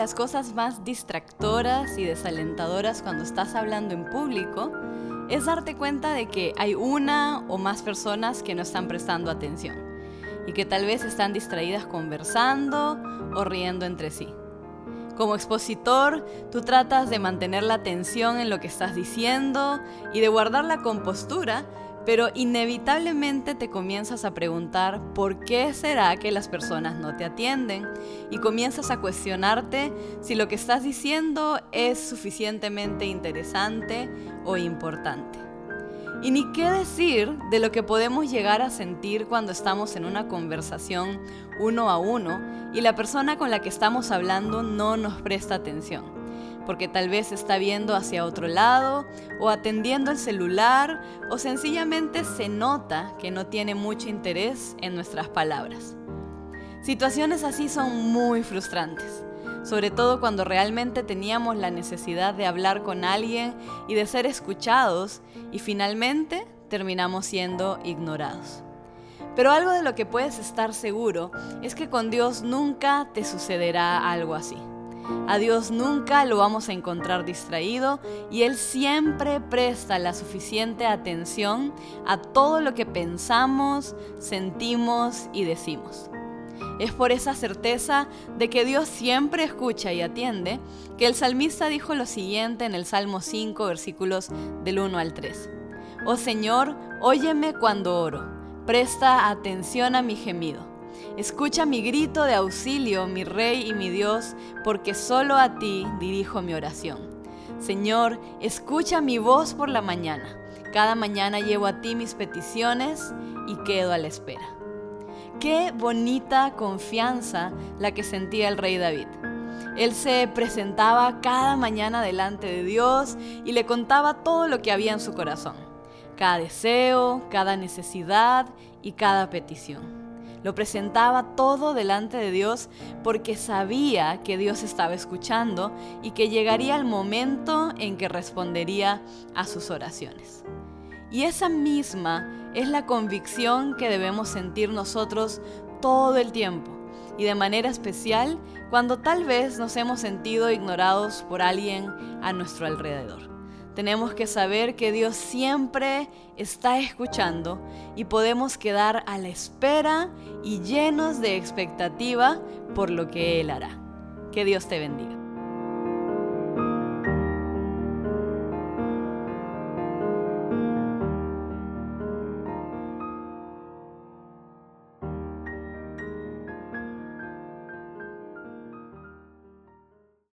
las cosas más distractoras y desalentadoras cuando estás hablando en público es darte cuenta de que hay una o más personas que no están prestando atención y que tal vez están distraídas conversando o riendo entre sí. Como expositor, tú tratas de mantener la atención en lo que estás diciendo y de guardar la compostura, pero inevitablemente te comienzas a preguntar por qué será que las personas no te atienden y comienzas a cuestionarte si lo que estás diciendo es suficientemente interesante o importante. Y ni qué decir de lo que podemos llegar a sentir cuando estamos en una conversación uno a uno y la persona con la que estamos hablando no nos presta atención, porque tal vez está viendo hacia otro lado o atendiendo el celular o sencillamente se nota que no tiene mucho interés en nuestras palabras. Situaciones así son muy frustrantes sobre todo cuando realmente teníamos la necesidad de hablar con alguien y de ser escuchados y finalmente terminamos siendo ignorados. Pero algo de lo que puedes estar seguro es que con Dios nunca te sucederá algo así. A Dios nunca lo vamos a encontrar distraído y Él siempre presta la suficiente atención a todo lo que pensamos, sentimos y decimos. Es por esa certeza de que Dios siempre escucha y atiende que el salmista dijo lo siguiente en el Salmo 5, versículos del 1 al 3. Oh Señor, óyeme cuando oro, presta atención a mi gemido. Escucha mi grito de auxilio, mi Rey y mi Dios, porque solo a ti dirijo mi oración. Señor, escucha mi voz por la mañana. Cada mañana llevo a ti mis peticiones y quedo a la espera. Qué bonita confianza la que sentía el rey David. Él se presentaba cada mañana delante de Dios y le contaba todo lo que había en su corazón, cada deseo, cada necesidad y cada petición. Lo presentaba todo delante de Dios porque sabía que Dios estaba escuchando y que llegaría el momento en que respondería a sus oraciones. Y esa misma es la convicción que debemos sentir nosotros todo el tiempo y de manera especial cuando tal vez nos hemos sentido ignorados por alguien a nuestro alrededor. Tenemos que saber que Dios siempre está escuchando y podemos quedar a la espera y llenos de expectativa por lo que Él hará. Que Dios te bendiga.